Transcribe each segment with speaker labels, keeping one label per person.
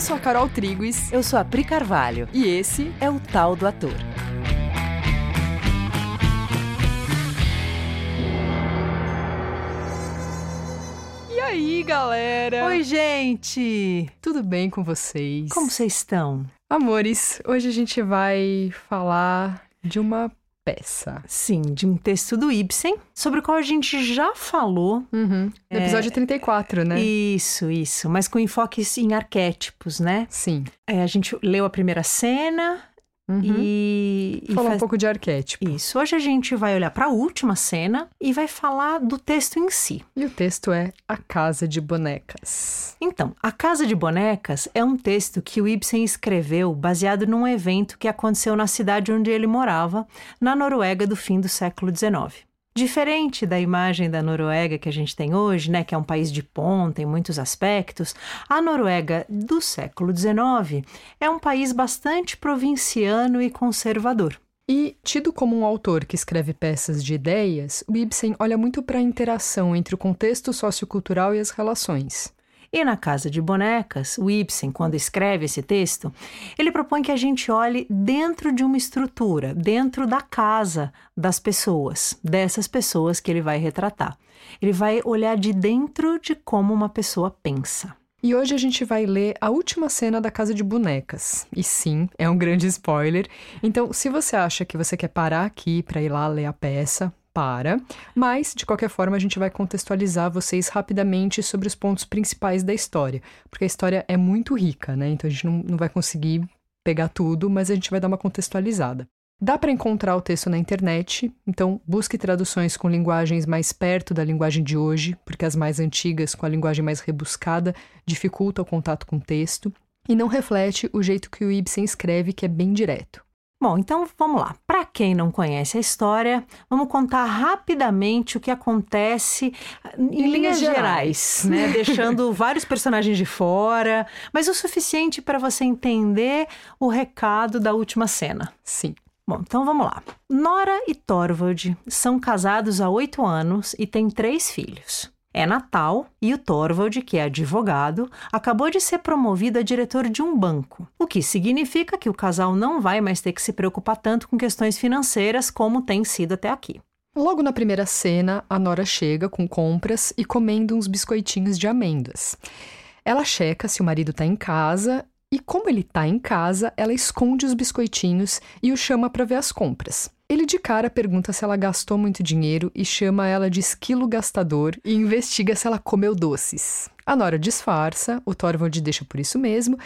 Speaker 1: Eu sou a Carol Triguis.
Speaker 2: Eu sou a Pri Carvalho.
Speaker 1: E esse
Speaker 2: é o Tal do Ator.
Speaker 1: E aí, galera?
Speaker 2: Oi, gente!
Speaker 1: Tudo bem com vocês?
Speaker 2: Como vocês estão?
Speaker 1: Amores, hoje a gente vai falar de uma peça.
Speaker 2: Sim, de um texto do Ibsen, sobre o qual a gente já falou.
Speaker 1: Uhum. No
Speaker 2: É,
Speaker 1: episódio 34, né?
Speaker 2: Isso, isso. Mas com enfoque em arquétipos, né?
Speaker 1: Sim.
Speaker 2: É, a gente leu a primeira cena
Speaker 1: Uhum.
Speaker 2: e. e
Speaker 1: Falar um
Speaker 2: faz-
Speaker 1: pouco de arquétipo.
Speaker 2: Isso. Hoje a gente vai olhar para a última cena e vai falar do texto em si.
Speaker 1: E o texto é A Casa de Bonecas.
Speaker 2: Então, A Casa de Bonecas é um texto que o Ibsen escreveu baseado num evento que aconteceu na cidade onde ele morava, na Noruega do fim do século XIX. Diferente da imagem da Noruega que a gente tem hoje, né, que é um país de ponta em muitos aspectos, a Noruega do século XIX é um país bastante provinciano e conservador.
Speaker 1: E, tido como um autor que escreve peças de ideias, o Ibsen olha muito para a interação entre o contexto sociocultural e as relações.
Speaker 2: E na Casa de Bonecas, o Ibsen, quando escreve esse texto, ele propõe que a gente olhe dentro de uma estrutura, dentro da casa das pessoas, dessas pessoas que ele vai retratar. Ele vai olhar de dentro de como uma pessoa pensa.
Speaker 1: E hoje a gente vai ler a última cena da Casa de Bonecas. E sim, é um grande spoiler. Então, se você acha que você quer parar aqui para ir lá ler a peça, para. Mas, de qualquer forma, a gente vai contextualizar vocês rapidamente sobre os pontos principais da história. Porque a história é muito rica, né? Então a gente não, não vai conseguir pegar tudo, mas a gente vai dar uma contextualizada. Dá para encontrar o texto na internet, então busque traduções com linguagens mais perto da linguagem de hoje, porque as mais antigas, com a linguagem mais rebuscada, dificultam o contato com o texto, e não reflete o jeito que o Ibsen escreve, que é bem direto.
Speaker 2: Bom, então vamos lá. Para quem não conhece a história, vamos contar rapidamente o que acontece em,
Speaker 1: Em
Speaker 2: linhas
Speaker 1: linhas
Speaker 2: gerais, né? Deixando vários personagens de fora, mas o suficiente para você entender o recado da última cena.
Speaker 1: Sim.
Speaker 2: Bom, então vamos lá. Nora e Thorvald são casados há oito anos e têm três filhos. É Natal e o Thorvald, que é advogado, acabou de ser promovido a diretor de um banco, o que significa que o casal não vai mais ter que se preocupar tanto com questões financeiras como tem sido até aqui.
Speaker 1: Logo na primeira cena, a Nora chega com compras e comendo uns biscoitinhos de amêndoas. Ela checa se o marido tá em casa e, como ele tá em casa, ela esconde os biscoitinhos e o chama para ver as compras. Ele de cara pergunta se ela gastou muito dinheiro e chama ela de esquilo gastador e investiga se ela comeu doces. A Nora disfarça, o Thorvald deixa por isso mesmo,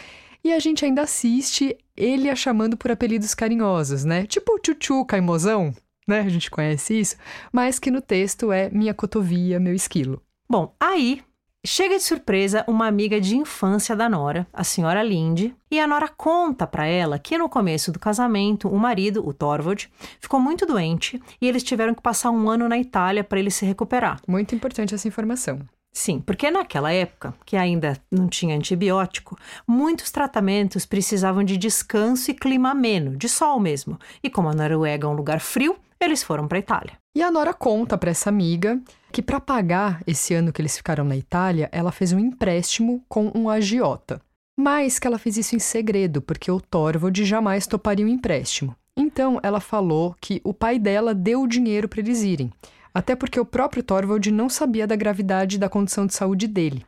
Speaker 1: e a gente ainda assiste ele a chamando por apelidos carinhosos, né? Tipo Chuchu Caimozão, né? A gente conhece isso, mas que no texto é minha cotovia, meu esquilo.
Speaker 2: Bom, aí chega de surpresa uma amiga de infância da Nora, a senhora Linde, e a Nora conta para ela que no começo do casamento, o marido, o Thorvald, ficou muito doente e eles tiveram que passar um ano na Itália para ele se recuperar.
Speaker 1: Muito importante essa informação.
Speaker 2: Sim, porque naquela época, que ainda não tinha antibiótico, muitos tratamentos precisavam de descanso e clima ameno, de sol mesmo. E como a Noruega é um lugar frio, eles foram para a Itália.
Speaker 1: E a Nora conta para essa amiga que para pagar esse ano que eles ficaram na Itália, ela fez um empréstimo com um agiota. Mas que ela fez isso em segredo, porque o Thorvald jamais toparia um empréstimo. Então ela falou que o pai dela deu o dinheiro para eles irem. Até porque o próprio Thorvald não sabia da gravidade da condição de saúde dele.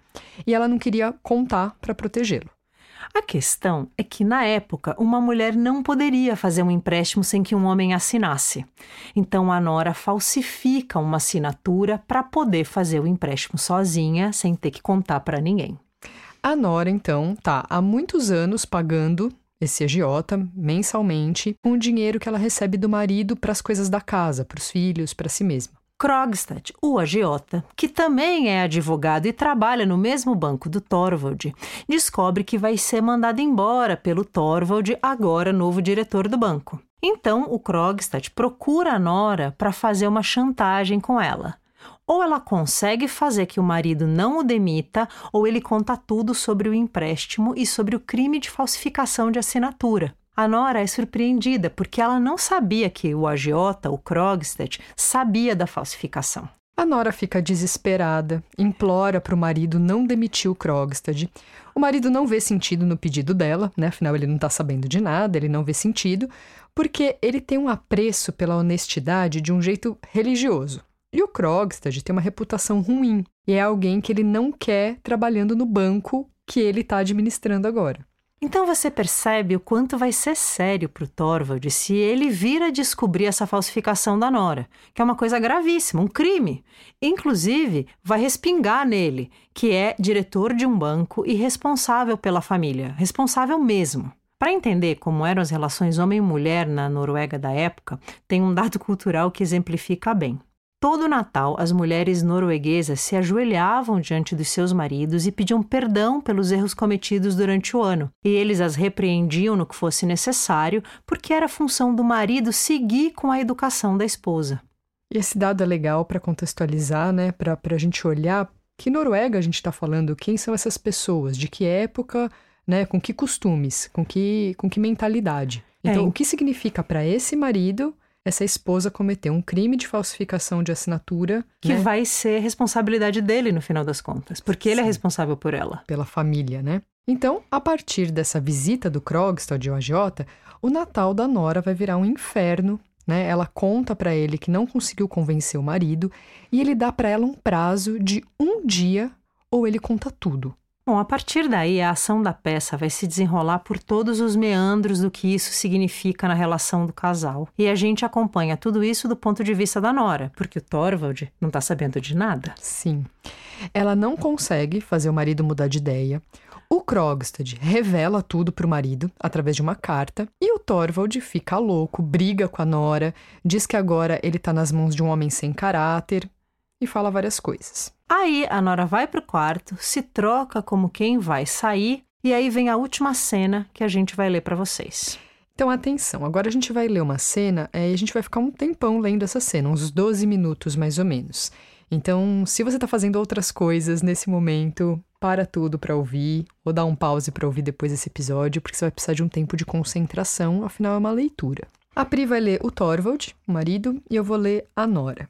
Speaker 1: E ela não queria contar para protegê-lo.
Speaker 2: A questão é que, na época, uma mulher não poderia fazer um empréstimo sem que um homem assinasse. Então, a Nora falsifica uma assinatura para poder fazer o empréstimo sozinha, sem ter que contar para ninguém.
Speaker 1: A Nora, então, tá há muitos anos pagando esse agiota mensalmente com o dinheiro que ela recebe do marido para as coisas da casa, para os filhos, para si mesma.
Speaker 2: Krogstad, o agiota, que também é advogado e trabalha no mesmo banco do Thorvald, descobre que vai ser mandado embora pelo Thorvald, agora novo diretor do banco. Então, o Krogstad procura a Nora para fazer uma chantagem com ela. Ou ela consegue fazer que o marido não o demita, ou ele conta tudo sobre o empréstimo e sobre o crime de falsificação de assinatura. A Nora é surpreendida porque ela não sabia que o agiota, o Krogstad, sabia da falsificação.
Speaker 1: A Nora fica desesperada, implora para o marido não demitir o Krogstad. O marido não vê sentido no pedido dela, né? Afinal, ele não está sabendo de nada, ele não vê sentido, porque ele tem um apreço pela honestidade de um jeito religioso. E o Krogstad tem uma reputação ruim, e é alguém que ele não quer trabalhando no banco que ele está administrando agora.
Speaker 2: Então você percebe o quanto vai ser sério para o Torvald se ele vir a descobrir essa falsificação da Nora, que é uma coisa gravíssima, um crime. Inclusive, vai respingar nele, que é diretor de um banco e responsável pela família, responsável mesmo. Para entender como eram as relações homem-mulher na Noruega da época, tem um dado cultural que exemplifica bem. Todo Natal, as mulheres norueguesas se ajoelhavam diante dos seus maridos e pediam perdão pelos erros cometidos durante o ano. E eles as repreendiam no que fosse necessário, porque era função do marido seguir com a educação da esposa.
Speaker 1: E esse dado é legal para contextualizar, né? Para a gente olhar que Noruega a gente está falando, quem são essas pessoas, de que época, né? Com que costumes, com que, com que mentalidade. Então, é. o que significa para esse marido essa esposa cometeu um crime de falsificação de assinatura.
Speaker 2: Que né? vai ser responsabilidade dele no final das contas, porque ele é responsável por ela.
Speaker 1: Pela família, né? Então, a partir dessa visita do Krogstad ao agiota, o Natal da Nora vai virar um inferno. Né? Ela conta para ele que não conseguiu convencer o marido e ele dá para ela um prazo de um dia ou ele conta tudo.
Speaker 2: Bom, a partir daí, a ação da peça vai se desenrolar por todos os meandros do que isso significa na relação do casal. E a gente acompanha tudo isso do ponto de vista da Nora, porque o Thorvald não está sabendo de nada.
Speaker 1: Sim. Ela não consegue fazer o marido mudar de ideia. O Krogstad revela tudo para o marido através de uma carta e o Thorvald fica louco, briga com a Nora, diz que agora ele está nas mãos de um homem sem caráter e fala várias coisas.
Speaker 2: Aí a Nora vai pro quarto, se troca como quem vai sair, e aí vem a última cena que a gente vai ler para vocês.
Speaker 1: Então, atenção, agora a gente vai ler uma cena é, e a gente vai ficar um tempão lendo essa cena, uns 12 minutos mais ou menos. Então, se você está fazendo outras coisas nesse momento, para tudo para ouvir, ou dá um pause para ouvir depois desse episódio, porque você vai precisar de um tempo de concentração, afinal é uma leitura. A Pri vai ler o Thorvald, o marido, e eu vou ler a Nora.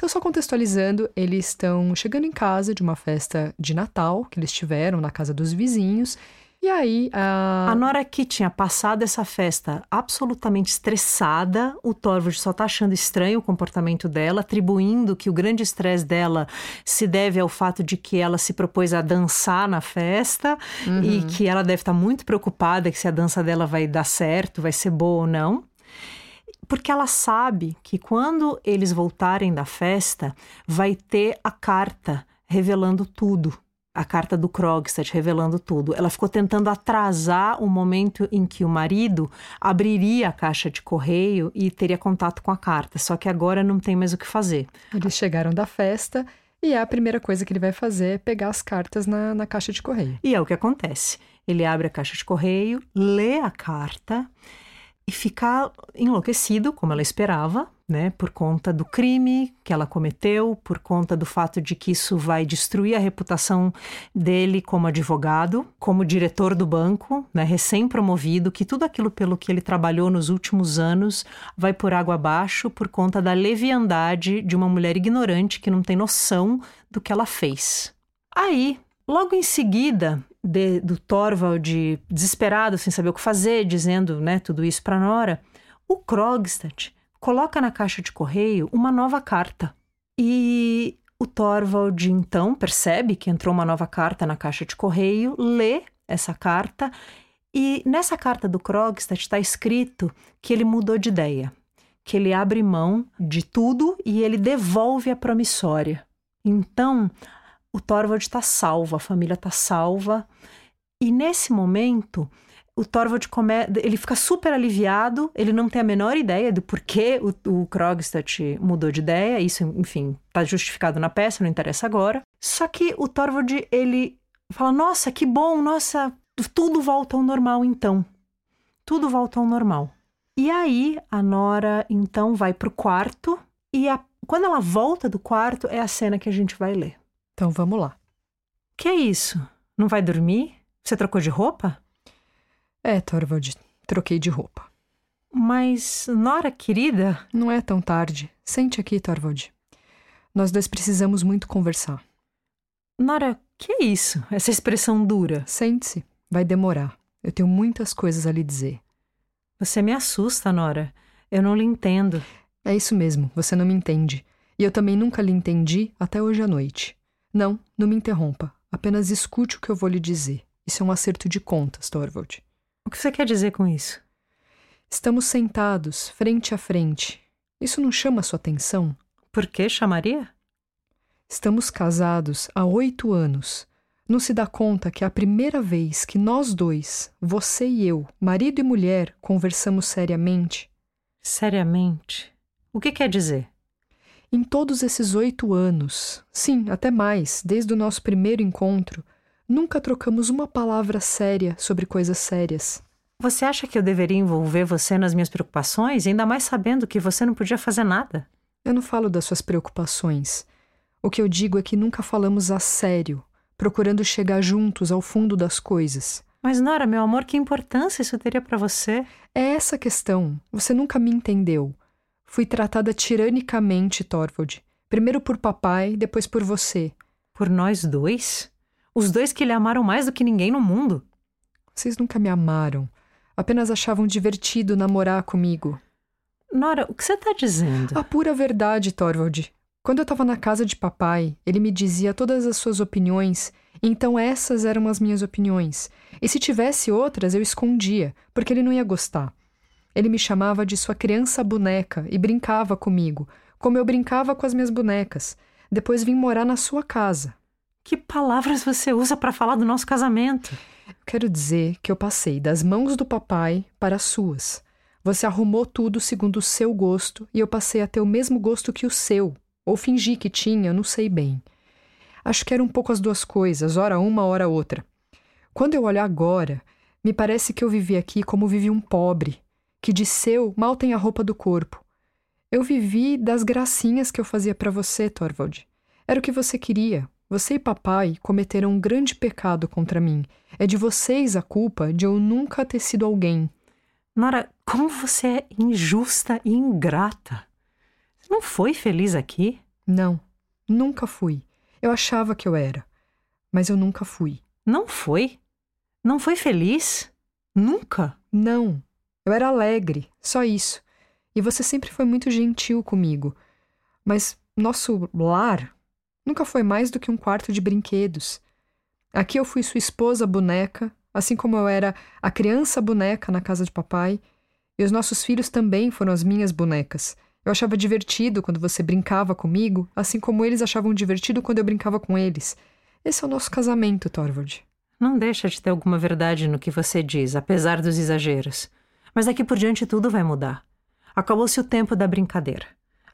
Speaker 1: Então, só contextualizando, eles estão chegando em casa de uma festa de Natal que eles tiveram na casa dos vizinhos. E aí a.
Speaker 2: A Nora que tinha passado essa festa absolutamente estressada, o Torvald só tá achando estranho o comportamento dela, atribuindo que o grande estresse dela se deve ao fato de que ela se propôs a dançar na festa uhum. e que ela deve estar tá muito preocupada que se a dança dela vai dar certo, vai ser boa ou não porque ela sabe que quando eles voltarem da festa, vai ter a carta revelando tudo. A carta do Krogstad revelando tudo. Ela ficou tentando atrasar o momento em que o marido abriria a caixa de correio e teria contato com a carta. Só que agora não tem mais o que fazer.
Speaker 1: Eles chegaram da festa e a primeira coisa que ele vai fazer é pegar as cartas na, na caixa de correio.
Speaker 2: E é o que acontece. Ele abre a caixa de correio, lê a carta e ficar enlouquecido, como ela esperava, né, por conta do crime que ela cometeu, por conta do fato de que isso vai destruir a reputação dele como advogado, como diretor do banco, né, recém-promovido, que tudo aquilo pelo que ele trabalhou nos últimos anos vai por água abaixo por conta da leviandade de uma mulher ignorante que não tem noção do que ela fez. Aí, logo em seguida, de, do Thorvald desesperado, sem saber o que fazer, dizendo né, tudo isso para Nora, o Krogstad coloca na caixa de correio uma nova carta. E o Thorvald então percebe que entrou uma nova carta na caixa de correio, lê essa carta e nessa carta do Krogstad está escrito que ele mudou de ideia, que ele abre mão de tudo e ele devolve a promissória. Então, o Thorvald está salvo, a família está salva. E nesse momento, o Thorvald come... ele fica super aliviado, ele não tem a menor ideia do porquê o, o Krogstad mudou de ideia, isso, enfim, está justificado na peça, não interessa agora. Só que o Thorvald, ele fala, nossa, que bom, nossa, tudo volta ao normal então. Tudo volta ao normal. E aí, a Nora, então, vai pro quarto e a... quando ela volta do quarto, é a cena que a gente vai ler.
Speaker 1: Então vamos lá.
Speaker 2: Que é isso? Não vai dormir? Você trocou de roupa?
Speaker 1: É, Thorvald, troquei de roupa.
Speaker 2: Mas, Nora querida.
Speaker 1: Não é tão tarde. Sente aqui, Thorvald. Nós dois precisamos muito conversar.
Speaker 2: Nora, que é isso? Essa expressão dura.
Speaker 1: Sente-se, vai demorar. Eu tenho muitas coisas a lhe dizer.
Speaker 2: Você me assusta, Nora. Eu não lhe entendo.
Speaker 1: É isso mesmo, você não me entende. E eu também nunca lhe entendi até hoje à noite. Não, não me interrompa. Apenas escute o que eu vou lhe dizer. Isso é um acerto de contas, Torvald.
Speaker 2: O que você quer dizer com isso?
Speaker 1: Estamos sentados, frente a frente. Isso não chama sua atenção?
Speaker 2: Por que chamaria?
Speaker 1: Estamos casados há oito anos. Não se dá conta que é a primeira vez que nós dois, você e eu, marido e mulher, conversamos seriamente?
Speaker 2: Seriamente? O que quer dizer?
Speaker 1: Em todos esses oito anos, sim, até mais, desde o nosso primeiro encontro, nunca trocamos uma palavra séria sobre coisas sérias.
Speaker 2: Você acha que eu deveria envolver você nas minhas preocupações, ainda mais sabendo que você não podia fazer nada?
Speaker 1: Eu não falo das suas preocupações. O que eu digo é que nunca falamos a sério, procurando chegar juntos ao fundo das coisas.
Speaker 2: Mas, Nora, meu amor, que importância isso teria para você?
Speaker 1: É essa a questão. Você nunca me entendeu. Fui tratada tiranicamente, Torvald. Primeiro por papai, depois por você.
Speaker 2: Por nós dois? Os dois que lhe amaram mais do que ninguém no mundo?
Speaker 1: Vocês nunca me amaram. Apenas achavam divertido namorar comigo.
Speaker 2: Nora, o que você está dizendo?
Speaker 1: A pura verdade, Torvald. Quando eu estava na casa de papai, ele me dizia todas as suas opiniões, então essas eram as minhas opiniões. E se tivesse outras, eu escondia, porque ele não ia gostar. Ele me chamava de sua criança boneca e brincava comigo, como eu brincava com as minhas bonecas. Depois vim morar na sua casa.
Speaker 2: Que palavras você usa para falar do nosso casamento?
Speaker 1: Quero dizer que eu passei das mãos do papai para as suas. Você arrumou tudo segundo o seu gosto e eu passei a ter o mesmo gosto que o seu, ou fingi que tinha, não sei bem. Acho que era um pouco as duas coisas, ora uma, ora outra. Quando eu olho agora, me parece que eu vivi aqui como vive um pobre, que de seu mal tem a roupa do corpo. Eu vivi das gracinhas que eu fazia para você, Torvald. Era o que você queria. Você e papai cometeram um grande pecado contra mim. É de vocês a culpa de eu nunca ter sido alguém.
Speaker 2: Nora, como você é injusta e ingrata. Não foi feliz aqui?
Speaker 1: Não, nunca fui. Eu achava que eu era, mas eu nunca fui.
Speaker 2: Não foi? Não foi feliz? Nunca?
Speaker 1: Não. Eu era alegre, só isso. E você sempre foi muito gentil comigo. Mas nosso lar nunca foi mais do que um quarto de brinquedos. Aqui eu fui sua esposa boneca, assim como eu era a criança boneca na casa de papai, e os nossos filhos também foram as minhas bonecas. Eu achava divertido quando você brincava comigo, assim como eles achavam divertido quando eu brincava com eles. Esse é o nosso casamento, Torvald.
Speaker 2: Não deixa de ter alguma verdade no que você diz, apesar dos exageros. Mas daqui por diante tudo vai mudar. Acabou-se o tempo da brincadeira.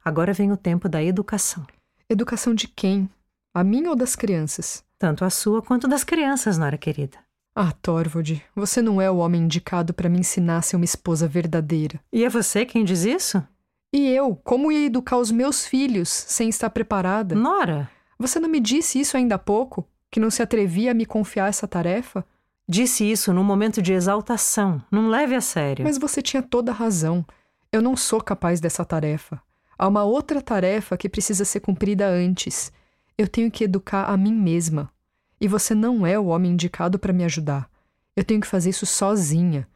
Speaker 2: Agora vem o tempo da educação.
Speaker 1: Educação de quem? A minha ou das crianças?
Speaker 2: Tanto a sua quanto das crianças, Nora querida.
Speaker 1: Ah, Torvald, você não é o homem indicado para me ensinar a ser uma esposa verdadeira.
Speaker 2: E é você quem diz isso?
Speaker 1: E eu, como ia educar os meus filhos sem estar preparada?
Speaker 2: Nora!
Speaker 1: Você não me disse isso ainda há pouco? Que não se atrevia a me confiar essa tarefa?
Speaker 2: Disse isso num momento de exaltação. Não leve a sério.
Speaker 1: Mas você tinha toda a razão. Eu não sou capaz dessa tarefa. Há uma outra tarefa que precisa ser cumprida antes. Eu tenho que educar a mim mesma. E você não é o homem indicado para me ajudar. Eu tenho que fazer isso sozinha.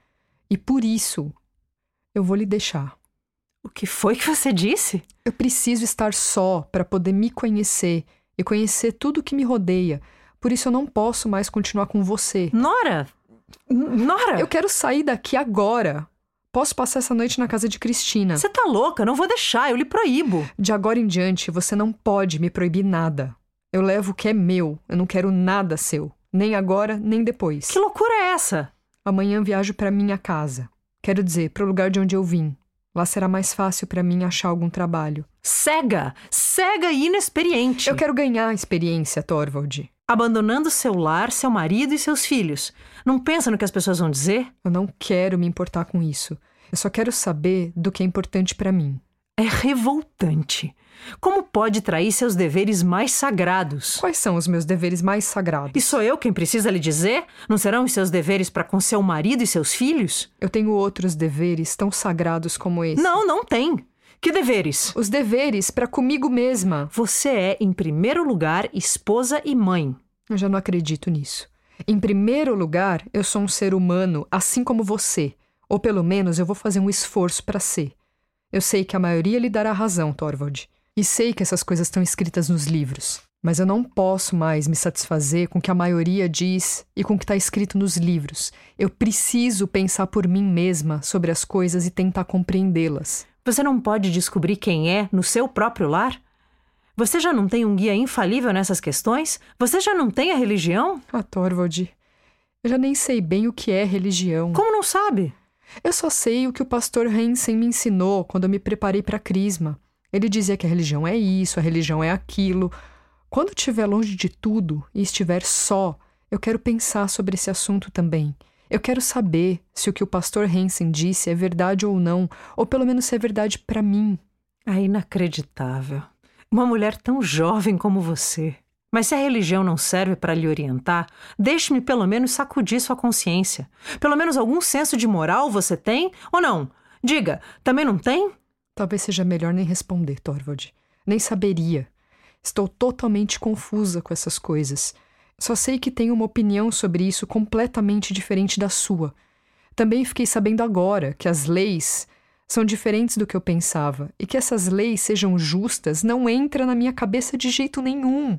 Speaker 1: E por isso, eu vou lhe deixar.
Speaker 2: O que foi que você disse?
Speaker 1: Eu preciso estar só para poder me conhecer e conhecer tudo o que me rodeia. Por isso eu não posso mais continuar com você.
Speaker 2: Nora! Nora!
Speaker 1: Eu quero sair daqui agora. Posso passar essa noite na casa de Cristina.
Speaker 2: Você tá louca? Não vou deixar, eu lhe proíbo.
Speaker 1: De agora em diante, você não pode me proibir nada. Eu levo o que é meu. Eu não quero nada seu. Nem agora, nem depois.
Speaker 2: Que loucura é essa?
Speaker 1: Amanhã viajo para minha casa. Quero dizer, para o lugar de onde eu vim. Lá será mais fácil para mim achar algum trabalho.
Speaker 2: Cega! Cega e inexperiente!
Speaker 1: Eu quero ganhar experiência, Torvald.
Speaker 2: Abandonando seu lar, seu marido e seus filhos. Não pensa no que as pessoas vão dizer?
Speaker 1: Eu não quero me importar com isso. Eu só quero saber do que é importante para mim.
Speaker 2: É revoltante. Como pode trair seus deveres mais sagrados?
Speaker 1: Quais são os meus deveres mais sagrados?
Speaker 2: E sou eu quem precisa lhe dizer? Não serão os seus deveres para com seu marido e seus filhos?
Speaker 1: Eu tenho outros deveres tão sagrados como esse.
Speaker 2: Não, não tem. Que deveres?
Speaker 1: Os deveres para comigo mesma.
Speaker 2: Você é, em primeiro lugar, esposa e mãe.
Speaker 1: Eu já não acredito nisso. Em primeiro lugar, eu sou um ser humano, assim como você. Ou pelo menos eu vou fazer um esforço para ser. Eu sei que a maioria lhe dará razão, Thorvald. E sei que essas coisas estão escritas nos livros. Mas eu não posso mais me satisfazer com o que a maioria diz e com o que está escrito nos livros. Eu preciso pensar por mim mesma sobre as coisas e tentar compreendê-las.
Speaker 2: Você não pode descobrir quem é no seu próprio lar? Você já não tem um guia infalível nessas questões? Você já não tem a religião?
Speaker 1: Ah, Thorvald, eu já nem sei bem o que é religião.
Speaker 2: Como não sabe?
Speaker 1: Eu só sei o que o pastor Hansen me ensinou quando eu me preparei para a crisma. Ele dizia que a religião é isso, a religião é aquilo. Quando estiver longe de tudo e estiver só, eu quero pensar sobre esse assunto também. Eu quero saber se o que o pastor Hansen disse é verdade ou não, ou pelo menos se é verdade para mim.
Speaker 2: É inacreditável. Uma mulher tão jovem como você. Mas se a religião não serve para lhe orientar, deixe-me pelo menos sacudir sua consciência. Pelo menos algum senso de moral você tem ou não? Diga, também não tem?
Speaker 1: Talvez seja melhor nem responder, Thorvald. Nem saberia. Estou totalmente confusa com essas coisas. Só sei que tenho uma opinião sobre isso completamente diferente da sua. Também fiquei sabendo agora que as leis são diferentes do que eu pensava e que essas leis sejam justas não entra na minha cabeça de jeito nenhum.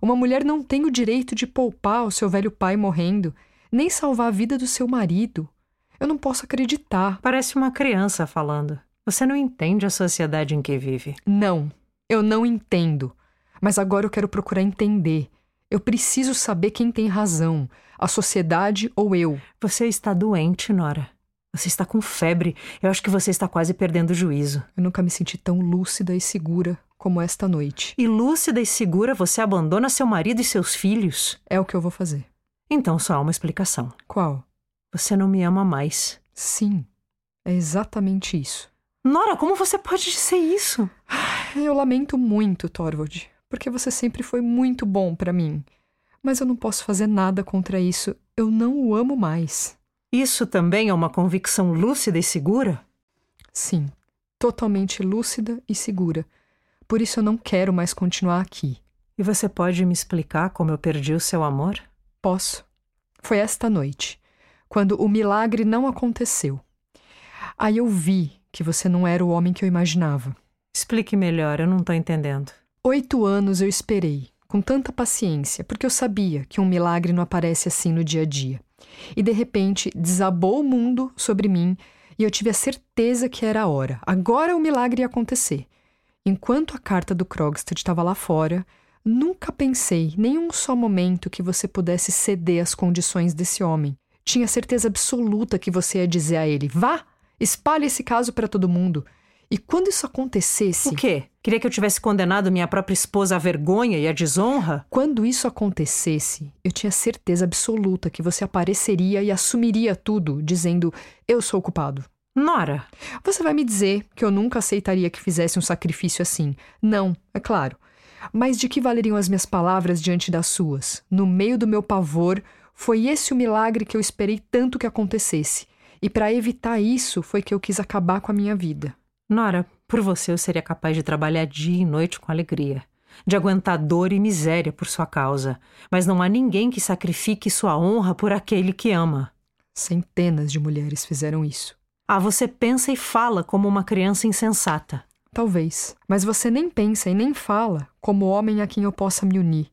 Speaker 1: Uma mulher não tem o direito de poupar o seu velho pai morrendo, nem salvar a vida do seu marido. Eu não posso acreditar.
Speaker 2: Parece uma criança falando. Você não entende a sociedade em que vive.
Speaker 1: Não, eu não entendo. Mas agora eu quero procurar entender. Eu preciso saber quem tem razão, a sociedade ou eu.
Speaker 2: Você está doente, Nora. Você está com febre. Eu acho que você está quase perdendo o juízo.
Speaker 1: Eu nunca me senti tão lúcida e segura como esta noite.
Speaker 2: E lúcida e segura você abandona seu marido e seus filhos?
Speaker 1: É o que eu vou fazer.
Speaker 2: Então só há uma explicação.
Speaker 1: Qual?
Speaker 2: Você não me ama mais.
Speaker 1: Sim, é exatamente isso.
Speaker 2: Nora, como você pode dizer isso?
Speaker 1: Eu lamento muito, Thorvald porque você sempre foi muito bom para mim. Mas eu não posso fazer nada contra isso. Eu não o amo mais.
Speaker 2: Isso também é uma convicção lúcida e segura?
Speaker 1: Sim, totalmente lúcida e segura. Por isso eu não quero mais continuar aqui.
Speaker 2: E você pode me explicar como eu perdi o seu amor?
Speaker 1: Posso. Foi esta noite, quando o milagre não aconteceu. Aí eu vi que você não era o homem que eu imaginava.
Speaker 2: Explique melhor, eu não estou entendendo.
Speaker 1: Oito anos eu esperei, com tanta paciência, porque eu sabia que um milagre não aparece assim no dia a dia. E de repente desabou o mundo sobre mim e eu tive a certeza que era a hora. Agora o milagre ia acontecer. Enquanto a carta do Krogstad estava lá fora, nunca pensei, nem um só momento, que você pudesse ceder às condições desse homem. Tinha certeza absoluta que você ia dizer a ele: vá, espalhe esse caso para todo mundo. E quando isso acontecesse.
Speaker 2: O quê? Queria que eu tivesse condenado minha própria esposa à vergonha e à desonra?
Speaker 1: Quando isso acontecesse, eu tinha certeza absoluta que você apareceria e assumiria tudo, dizendo: Eu sou o culpado.
Speaker 2: Nora!
Speaker 1: Você vai me dizer que eu nunca aceitaria que fizesse um sacrifício assim. Não, é claro. Mas de que valeriam as minhas palavras diante das suas? No meio do meu pavor, foi esse o milagre que eu esperei tanto que acontecesse. E para evitar isso foi que eu quis acabar com a minha vida.
Speaker 2: Nora, por você eu seria capaz de trabalhar dia e noite com alegria, de aguentar dor e miséria por sua causa, mas não há ninguém que sacrifique sua honra por aquele que ama.
Speaker 1: Centenas de mulheres fizeram isso.
Speaker 2: Ah, você pensa e fala como uma criança insensata.
Speaker 1: Talvez, mas você nem pensa e nem fala como homem a quem eu possa me unir.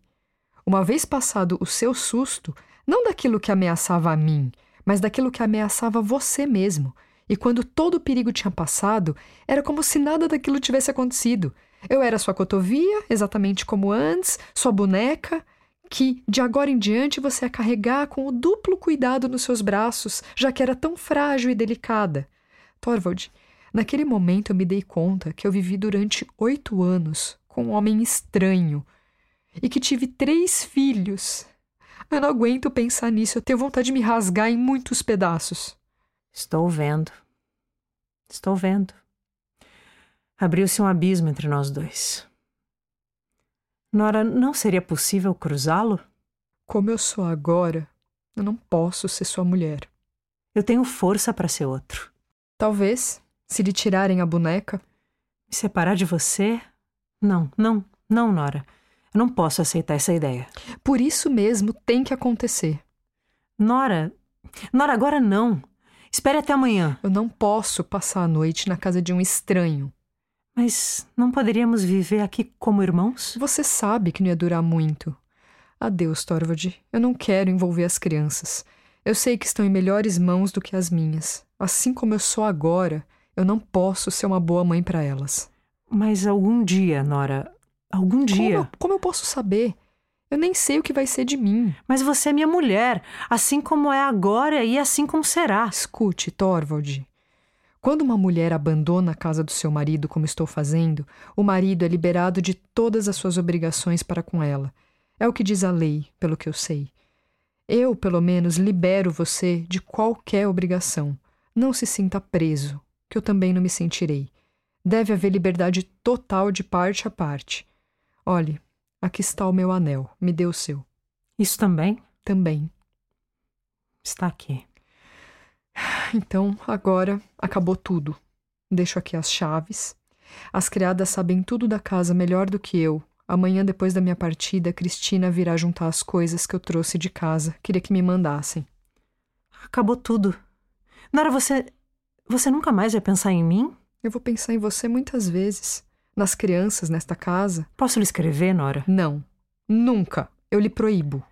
Speaker 1: Uma vez passado o seu susto, não daquilo que ameaçava a mim, mas daquilo que ameaçava você mesmo, e quando todo o perigo tinha passado, era como se nada daquilo tivesse acontecido. Eu era sua cotovia, exatamente como antes, sua boneca, que de agora em diante você ia carregar com o duplo cuidado nos seus braços, já que era tão frágil e delicada. Thorvald, naquele momento eu me dei conta que eu vivi durante oito anos com um homem estranho e que tive três filhos. Eu não aguento pensar nisso, eu tenho vontade de me rasgar em muitos pedaços.
Speaker 2: Estou vendo. Estou vendo. Abriu-se um abismo entre nós dois. Nora, não seria possível cruzá-lo?
Speaker 1: Como eu sou agora, eu não posso ser sua mulher.
Speaker 2: Eu tenho força para ser outro.
Speaker 1: Talvez, se lhe tirarem a boneca.
Speaker 2: Me separar de você? Não, não, não, Nora. Eu não posso aceitar essa ideia.
Speaker 1: Por isso mesmo tem que acontecer.
Speaker 2: Nora, Nora, agora não. Espere até amanhã.
Speaker 1: Eu não posso passar a noite na casa de um estranho.
Speaker 2: Mas não poderíamos viver aqui como irmãos?
Speaker 1: Você sabe que não ia durar muito. Adeus, Torvald. Eu não quero envolver as crianças. Eu sei que estão em melhores mãos do que as minhas. Assim como eu sou agora, eu não posso ser uma boa mãe para elas.
Speaker 2: Mas algum dia, Nora, algum dia.
Speaker 1: Como, como eu posso saber? Eu nem sei o que vai ser de mim.
Speaker 2: Mas você é minha mulher, assim como é agora e assim como será.
Speaker 1: Escute, Torvald. Quando uma mulher abandona a casa do seu marido, como estou fazendo, o marido é liberado de todas as suas obrigações para com ela. É o que diz a lei, pelo que eu sei. Eu, pelo menos, libero você de qualquer obrigação. Não se sinta preso, que eu também não me sentirei. Deve haver liberdade total de parte a parte. Olhe, aqui está o meu anel. Me dê o seu.
Speaker 2: Isso também?
Speaker 1: Também.
Speaker 2: Está aqui.
Speaker 1: Então, agora acabou tudo. Deixo aqui as chaves. As criadas sabem tudo da casa melhor do que eu. Amanhã, depois da minha partida, Cristina virá juntar as coisas que eu trouxe de casa. Queria que me mandassem.
Speaker 2: Acabou tudo. Nora, você. Você nunca mais vai pensar em mim?
Speaker 1: Eu vou pensar em você muitas vezes. Nas crianças, nesta casa.
Speaker 2: Posso lhe escrever, Nora?
Speaker 1: Não. Nunca. Eu lhe proíbo.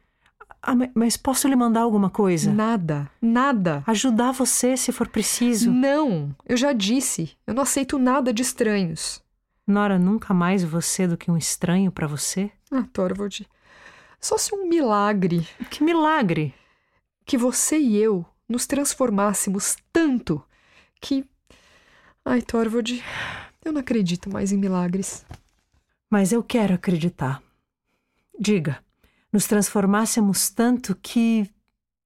Speaker 2: Ah, mas posso lhe mandar alguma coisa?
Speaker 1: Nada, nada.
Speaker 2: Ajudar você se for preciso.
Speaker 1: Não, eu já disse. Eu não aceito nada de estranhos.
Speaker 2: Nora, nunca mais você do que um estranho para você?
Speaker 1: Ah, Torvald. Só se um milagre.
Speaker 2: Que milagre?
Speaker 1: Que você e eu nos transformássemos tanto que. Ai, Torvald, eu não acredito mais em milagres.
Speaker 2: Mas eu quero acreditar. Diga nos transformássemos tanto que.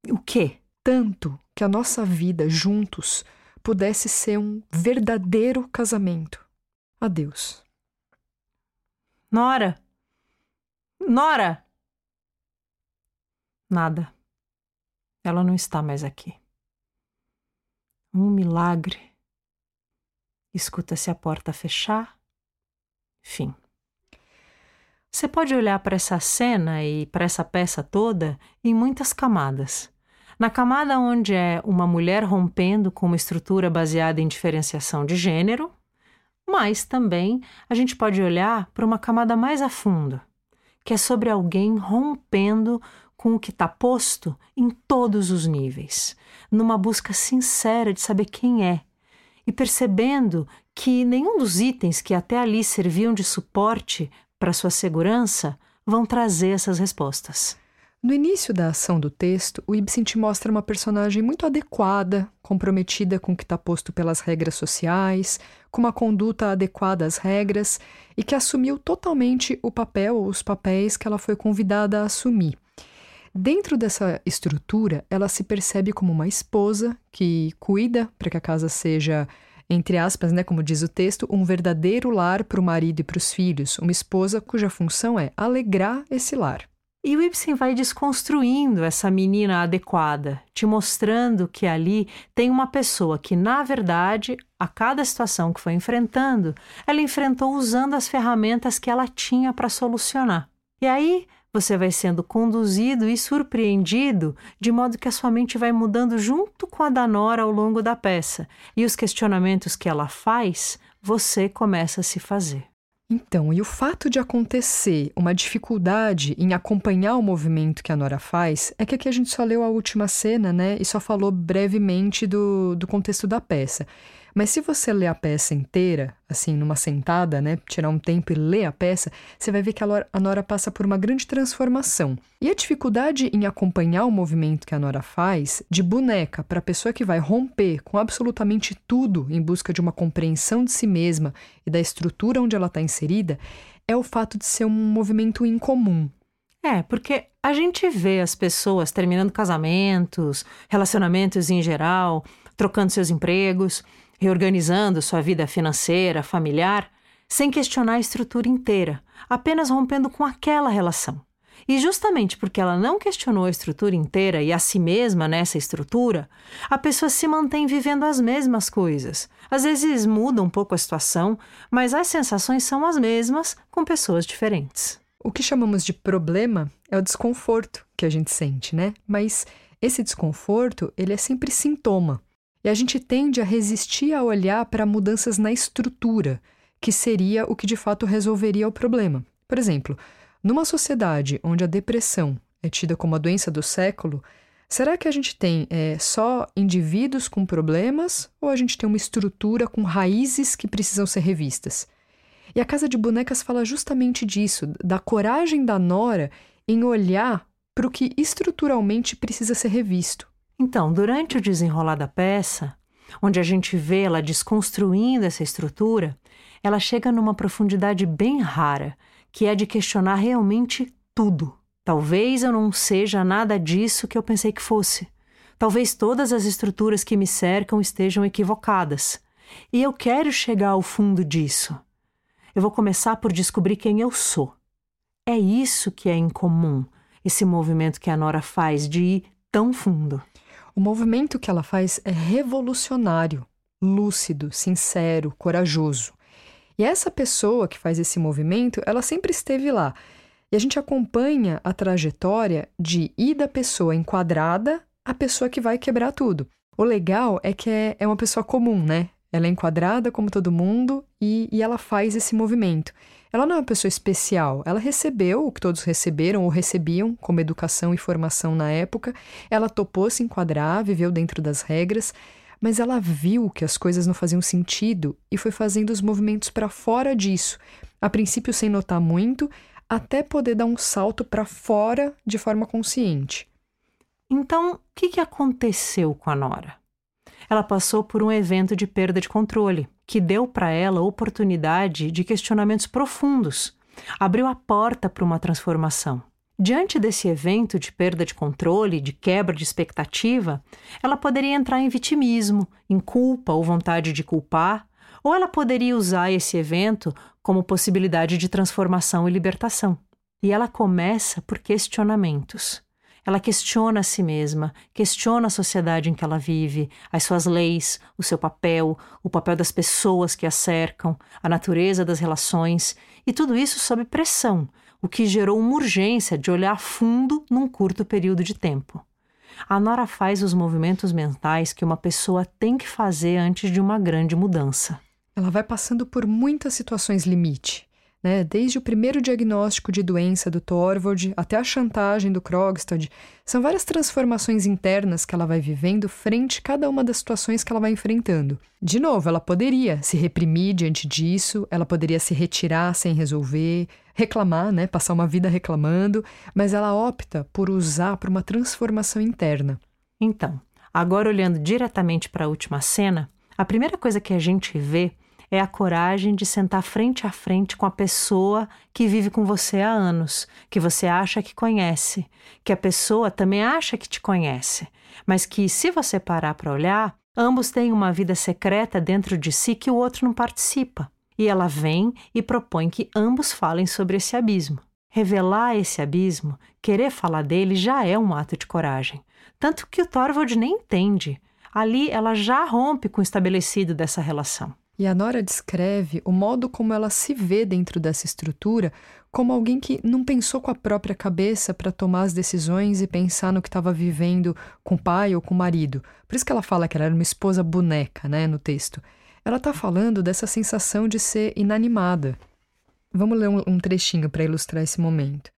Speaker 2: O quê?
Speaker 1: Tanto que a nossa vida juntos pudesse ser um verdadeiro casamento. Adeus.
Speaker 2: Nora! Nora! Nada. Ela não está mais aqui. Um milagre. Escuta-se a porta fechar. Fim. Você pode olhar para essa cena e para essa peça toda em muitas camadas. Na camada onde é uma mulher rompendo com uma estrutura baseada em diferenciação de gênero, mas também a gente pode olhar para uma camada mais a fundo, que é sobre alguém rompendo com o que está posto em todos os níveis, numa busca sincera de saber quem é e percebendo que nenhum dos itens que até ali serviam de suporte para sua segurança vão trazer essas respostas.
Speaker 1: No início da ação do texto, o Ibsen te mostra uma personagem muito adequada, comprometida com o que está posto pelas regras sociais, com uma conduta adequada às regras e que assumiu totalmente o papel ou os papéis que ela foi convidada a assumir. Dentro dessa estrutura, ela se percebe como uma esposa que cuida para que a casa seja entre aspas, né, como diz o texto, um verdadeiro lar para o marido e para os filhos, uma esposa cuja função é alegrar esse lar.
Speaker 2: E o Ibsen vai desconstruindo essa menina adequada, te mostrando que ali tem uma pessoa que, na verdade, a cada situação que foi enfrentando, ela enfrentou usando as ferramentas que ela tinha para solucionar. E aí você vai sendo conduzido e surpreendido, de modo que a sua mente vai mudando junto com a da Nora ao longo da peça. E os questionamentos que ela faz, você começa a se fazer.
Speaker 1: Então, e o fato de acontecer uma dificuldade em acompanhar o movimento que a Nora faz é que aqui a gente só leu a última cena, né? E só falou brevemente do, do contexto da peça. Mas se você ler a peça inteira, assim, numa sentada, né, tirar um tempo e ler a peça, você vai ver que a Nora passa por uma grande transformação. E a dificuldade em acompanhar o movimento que a Nora faz, de boneca para a pessoa que vai romper com absolutamente tudo em busca de uma compreensão de si mesma e da estrutura onde ela está inserida, é o fato de ser um movimento incomum.
Speaker 2: É, porque a gente vê as pessoas terminando casamentos, relacionamentos em geral, trocando seus empregos reorganizando sua vida financeira, familiar, sem questionar a estrutura inteira, apenas rompendo com aquela relação. E justamente porque ela não questionou a estrutura inteira e a si mesma nessa estrutura, a pessoa se mantém vivendo as mesmas coisas. Às vezes muda um pouco a situação, mas as sensações são as mesmas com pessoas diferentes.
Speaker 1: O que chamamos de problema é o desconforto que a gente sente, né? Mas esse desconforto, ele é sempre sintoma. E a gente tende a resistir a olhar para mudanças na estrutura, que seria o que de fato resolveria o problema. Por exemplo, numa sociedade onde a depressão é tida como a doença do século, será que a gente tem é, só indivíduos com problemas ou a gente tem uma estrutura com raízes que precisam ser revistas? E a Casa de Bonecas fala justamente disso, da coragem da Nora em olhar para o que estruturalmente precisa ser revisto.
Speaker 2: Então, durante o desenrolar da peça, onde a gente vê ela desconstruindo essa estrutura, ela chega numa profundidade bem rara que é de questionar realmente tudo. Talvez eu não seja nada disso que eu pensei que fosse. Talvez todas as estruturas que me cercam estejam equivocadas. E eu quero chegar ao fundo disso. Eu vou começar por descobrir quem eu sou. É isso que é incomum, esse movimento que a Nora faz de ir tão fundo.
Speaker 1: O movimento que ela faz é revolucionário, lúcido, sincero, corajoso. E essa pessoa que faz esse movimento, ela sempre esteve lá. E a gente acompanha a trajetória de ir da pessoa enquadrada à pessoa que vai quebrar tudo. O legal é que é, é uma pessoa comum, né? Ela é enquadrada como todo mundo e, e ela faz esse movimento. Ela não é uma pessoa especial, ela recebeu o que todos receberam ou recebiam como educação e formação na época. Ela topou se enquadrar, viveu dentro das regras, mas ela viu que as coisas não faziam sentido e foi fazendo os movimentos para fora disso, a princípio sem notar muito, até poder dar um salto para fora de forma consciente.
Speaker 2: Então, o que, que aconteceu com a Nora? Ela passou por um evento de perda de controle, que deu para ela oportunidade de questionamentos profundos, abriu a porta para uma transformação. Diante desse evento de perda de controle, de quebra de expectativa, ela poderia entrar em vitimismo, em culpa ou vontade de culpar, ou ela poderia usar esse evento como possibilidade de transformação e libertação. E ela começa por questionamentos. Ela questiona a si mesma, questiona a sociedade em que ela vive, as suas leis, o seu papel, o papel das pessoas que a cercam, a natureza das relações, e tudo isso sob pressão, o que gerou uma urgência de olhar fundo num curto período de tempo. A Nora faz os movimentos mentais que uma pessoa tem que fazer antes de uma grande mudança.
Speaker 1: Ela vai passando por muitas situações limite né? Desde o primeiro diagnóstico de doença do Thorvald até a chantagem do Krogstad, são várias transformações internas que ela vai vivendo frente a cada uma das situações que ela vai enfrentando. De novo, ela poderia se reprimir diante disso, ela poderia se retirar sem resolver, reclamar, né? Passar uma vida reclamando, mas ela opta por usar para uma transformação interna.
Speaker 2: Então, agora olhando diretamente para a última cena, a primeira coisa que a gente vê é a coragem de sentar frente a frente com a pessoa que vive com você há anos, que você acha que conhece, que a pessoa também acha que te conhece, mas que, se você parar para olhar, ambos têm uma vida secreta dentro de si que o outro não participa. E ela vem e propõe que ambos falem sobre esse abismo. Revelar esse abismo, querer falar dele, já é um ato de coragem. Tanto que o Thorvald nem entende. Ali ela já rompe com o estabelecido dessa relação.
Speaker 1: E a Nora descreve o modo como ela se vê dentro dessa estrutura como alguém que não pensou com a própria cabeça para tomar as decisões e pensar no que estava vivendo com o pai ou com o marido. Por isso que ela fala que ela era uma esposa boneca, né, no texto. Ela está falando dessa sensação de ser inanimada. Vamos ler um, um trechinho para ilustrar esse momento.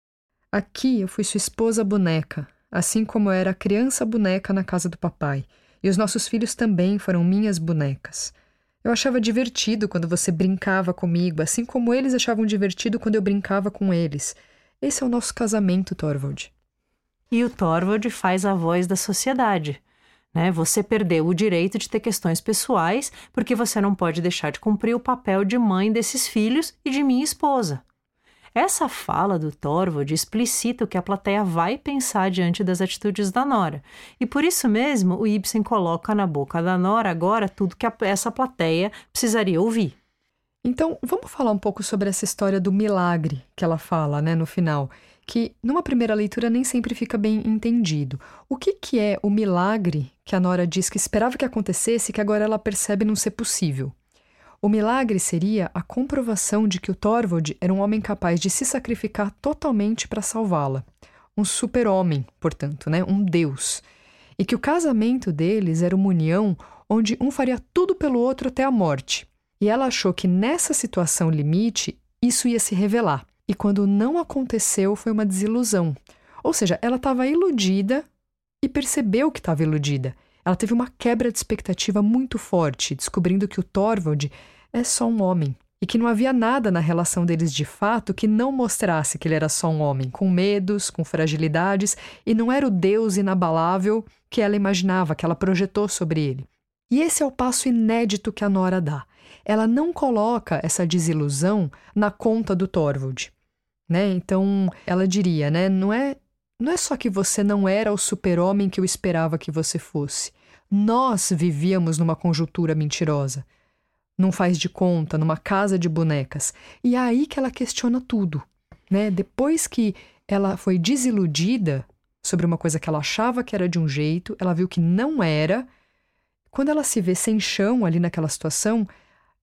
Speaker 1: Aqui eu fui sua esposa boneca, assim como eu era criança boneca na casa do papai, e os nossos filhos também foram minhas bonecas. Eu achava divertido quando você brincava comigo, assim como eles achavam divertido quando eu brincava com eles. Esse é o nosso casamento, Thorvald.
Speaker 2: E o Thorvald faz a voz da sociedade. Né? Você perdeu o direito de ter questões pessoais porque você não pode deixar de cumprir o papel de mãe desses filhos e de minha esposa. Essa fala do Thorvald explicita o que a plateia vai pensar diante das atitudes da Nora. E por isso mesmo, o Ibsen coloca na boca da Nora agora tudo que essa plateia precisaria ouvir.
Speaker 1: Então, vamos falar um pouco sobre essa história do milagre que ela fala, né, no final, que numa primeira leitura nem sempre fica bem entendido. O que, que é o milagre que a Nora diz que esperava que acontecesse e que agora ela percebe não ser possível? O milagre seria a comprovação de que o Thorvald era um homem capaz de se sacrificar totalmente para salvá-la. Um super-homem, portanto, né? um deus. E que o casamento deles era uma união onde um faria tudo pelo outro até a morte. E ela achou que nessa situação limite isso ia se revelar. E quando não aconteceu, foi uma desilusão. Ou seja, ela estava iludida e percebeu que estava iludida. Ela teve uma quebra de expectativa muito forte, descobrindo que o Thorvald é só um homem. E que não havia nada na relação deles de fato que não mostrasse que ele era só um homem, com medos, com fragilidades, e não era o Deus inabalável que ela imaginava, que ela projetou sobre ele. E esse é o passo inédito que a Nora dá. Ela não coloca essa desilusão na conta do Thorvald. Né? Então, ela diria, né? Não é, não é só que você não era o super-homem que eu esperava que você fosse. Nós vivíamos numa conjuntura mentirosa num faz de conta, numa casa de bonecas. E é aí que ela questiona tudo, né? Depois que ela foi desiludida sobre uma coisa que ela achava que era de um jeito, ela viu que não era. Quando ela se vê sem chão ali naquela situação,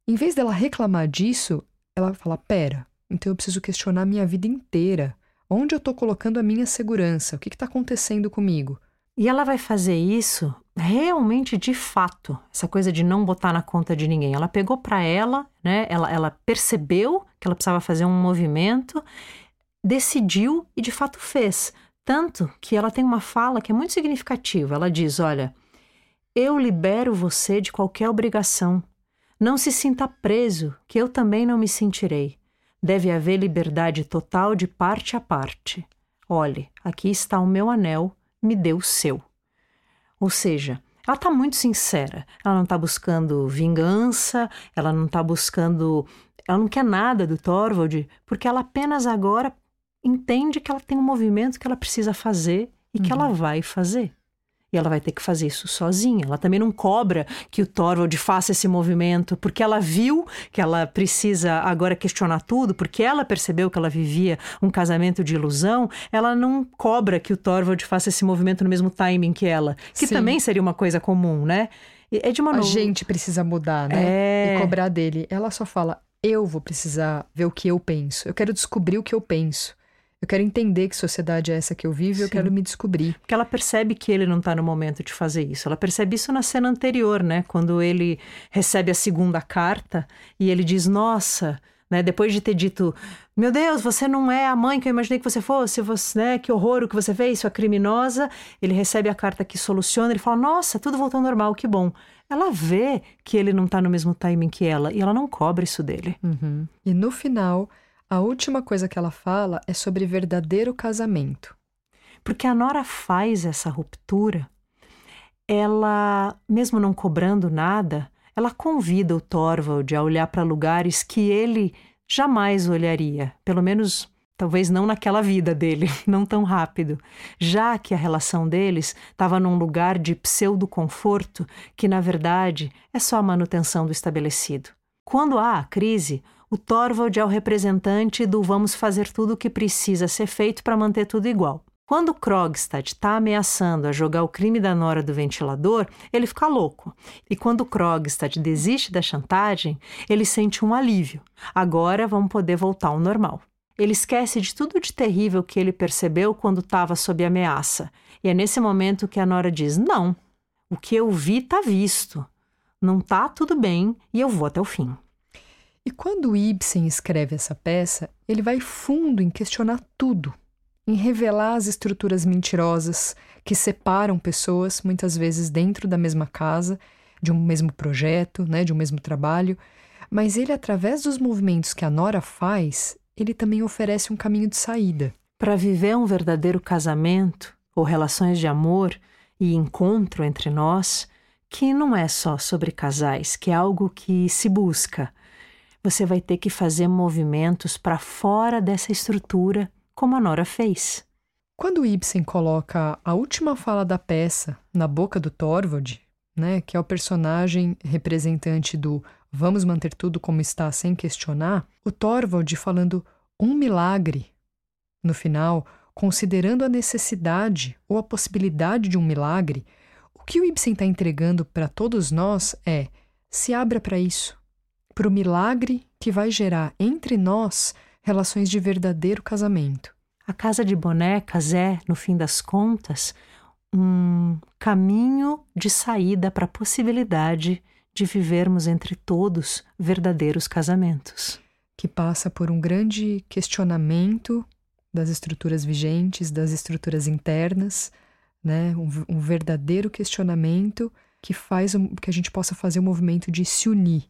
Speaker 1: em vez dela reclamar disso, ela fala: pera, então eu preciso questionar a minha vida inteira. Onde eu estou colocando a minha segurança? O que está acontecendo comigo?
Speaker 2: E ela vai fazer isso realmente de fato, essa coisa de não botar na conta de ninguém. Ela pegou para ela, né? Ela, ela percebeu que ela precisava fazer um movimento, decidiu e de fato fez. Tanto que ela tem uma fala que é muito significativa. Ela diz: Olha, eu libero você de qualquer obrigação. Não se sinta preso, que eu também não me sentirei. Deve haver liberdade total de parte a parte. Olhe, aqui está o meu anel, me dê o seu. Ou seja, ela está muito sincera. Ela não está buscando vingança, ela não está buscando. Ela não quer nada do Thorvald, porque ela apenas agora entende que ela tem um movimento que ela precisa fazer e que ela uhum. vai fazer. E ela vai ter que fazer isso sozinha. Ela também não cobra que o Thorvald faça esse movimento, porque ela viu que ela precisa agora questionar tudo, porque ela percebeu que ela vivia um casamento de ilusão. Ela não cobra que o Thorvald faça esse movimento no mesmo timing que ela, que Sim. também seria uma coisa comum, né?
Speaker 1: É de uma A gente precisa mudar, né? É... E cobrar dele. Ela só fala: eu vou precisar ver o que eu penso. Eu quero descobrir o que eu penso. Eu quero entender que sociedade é essa que eu vivo e eu quero me descobrir.
Speaker 2: Porque ela percebe que ele não está no momento de fazer isso. Ela percebe isso na cena anterior, né? Quando ele recebe a segunda carta e ele diz: Nossa, né? Depois de ter dito: Meu Deus, você não é a mãe que eu imaginei que você fosse, você, né? Que horror o que você fez, sua criminosa. Ele recebe a carta que soluciona, ele fala: Nossa, tudo voltou ao normal, que bom. Ela vê que ele não está no mesmo timing que ela e ela não cobra isso dele.
Speaker 1: Uhum. E no final a última coisa que ela fala é sobre verdadeiro casamento.
Speaker 2: Porque a Nora faz essa ruptura, ela, mesmo não cobrando nada, ela convida o Thorvald a olhar para lugares que ele jamais olharia, pelo menos talvez não naquela vida dele, não tão rápido, já que a relação deles estava num lugar de pseudo-conforto que, na verdade, é só a manutenção do estabelecido. Quando há a crise, o Torvald é o representante do vamos fazer tudo o que precisa ser feito para manter tudo igual. Quando Krogstad está ameaçando a jogar o crime da nora do ventilador, ele fica louco. E quando Krogstad desiste da chantagem, ele sente um alívio. Agora vamos poder voltar ao normal. Ele esquece de tudo de terrível que ele percebeu quando estava sob ameaça. E é nesse momento que a Nora diz: Não, o que eu vi está visto. Não tá tudo bem e eu vou até o fim.
Speaker 1: E quando Ibsen escreve essa peça, ele vai fundo em questionar tudo, em revelar as estruturas mentirosas que separam pessoas, muitas vezes dentro da mesma casa, de um mesmo projeto, né, de um mesmo trabalho. Mas ele, através dos movimentos que a Nora faz, ele também oferece um caminho de saída.
Speaker 2: Para viver um verdadeiro casamento, ou relações de amor e encontro entre nós, que não é só sobre casais, que é algo que se busca você vai ter que fazer movimentos para fora dessa estrutura, como a Nora fez.
Speaker 1: Quando Ibsen coloca a última fala da peça na boca do Thorvald, né, que é o personagem representante do vamos manter tudo como está sem questionar, o Thorvald falando um milagre, No final, considerando a necessidade ou a possibilidade de um milagre, o que o Ibsen está entregando para todos nós é: se abra para isso, para o milagre que vai gerar entre nós relações de verdadeiro casamento.
Speaker 2: A casa de bonecas é, no fim das contas, um caminho de saída para a possibilidade de vivermos entre todos verdadeiros casamentos.
Speaker 1: Que passa por um grande questionamento das estruturas vigentes, das estruturas internas, né? um, um verdadeiro questionamento que faz um, que a gente possa fazer o um movimento de se unir.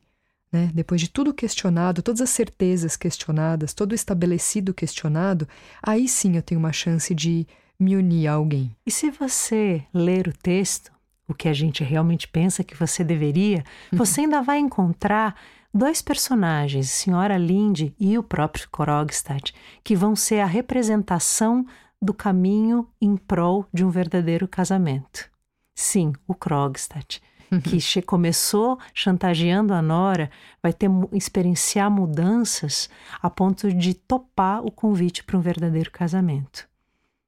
Speaker 1: Né? Depois de tudo questionado, todas as certezas questionadas, todo o estabelecido questionado, aí sim eu tenho uma chance de me unir a alguém.
Speaker 2: E se você ler o texto, o que a gente realmente pensa que você deveria, uhum. você ainda vai encontrar dois personagens, Senhora Linde e o próprio Krogstad, que vão ser a representação do caminho em prol de um verdadeiro casamento. Sim, o Krogstad. que começou chantageando a Nora, vai ter experienciar mudanças a ponto de topar o convite para um verdadeiro casamento.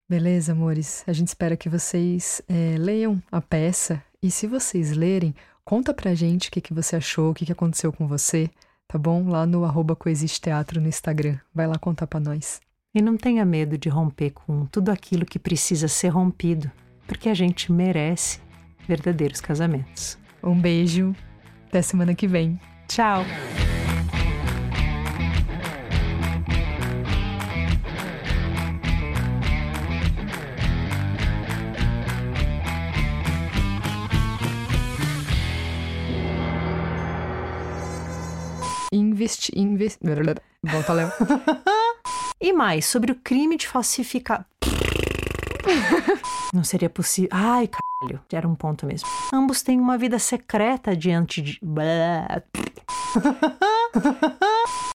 Speaker 1: Beleza, amores? A gente espera que vocês é, leiam a peça e, se vocês lerem, conta pra gente o que, que você achou, o que, que aconteceu com você, tá bom? Lá no arroba Coexiste Teatro no Instagram. Vai lá contar pra nós.
Speaker 2: E não tenha medo de romper com tudo aquilo que precisa ser rompido, porque a gente merece verdadeiros casamentos.
Speaker 1: Um beijo, até semana que vem.
Speaker 2: Tchau!
Speaker 1: investi... investi... Volta, Léo.
Speaker 2: e mais, sobre o crime de falsificar... Não seria possível... Ai, caralho. Era um ponto mesmo. Ambos têm uma vida secreta diante de...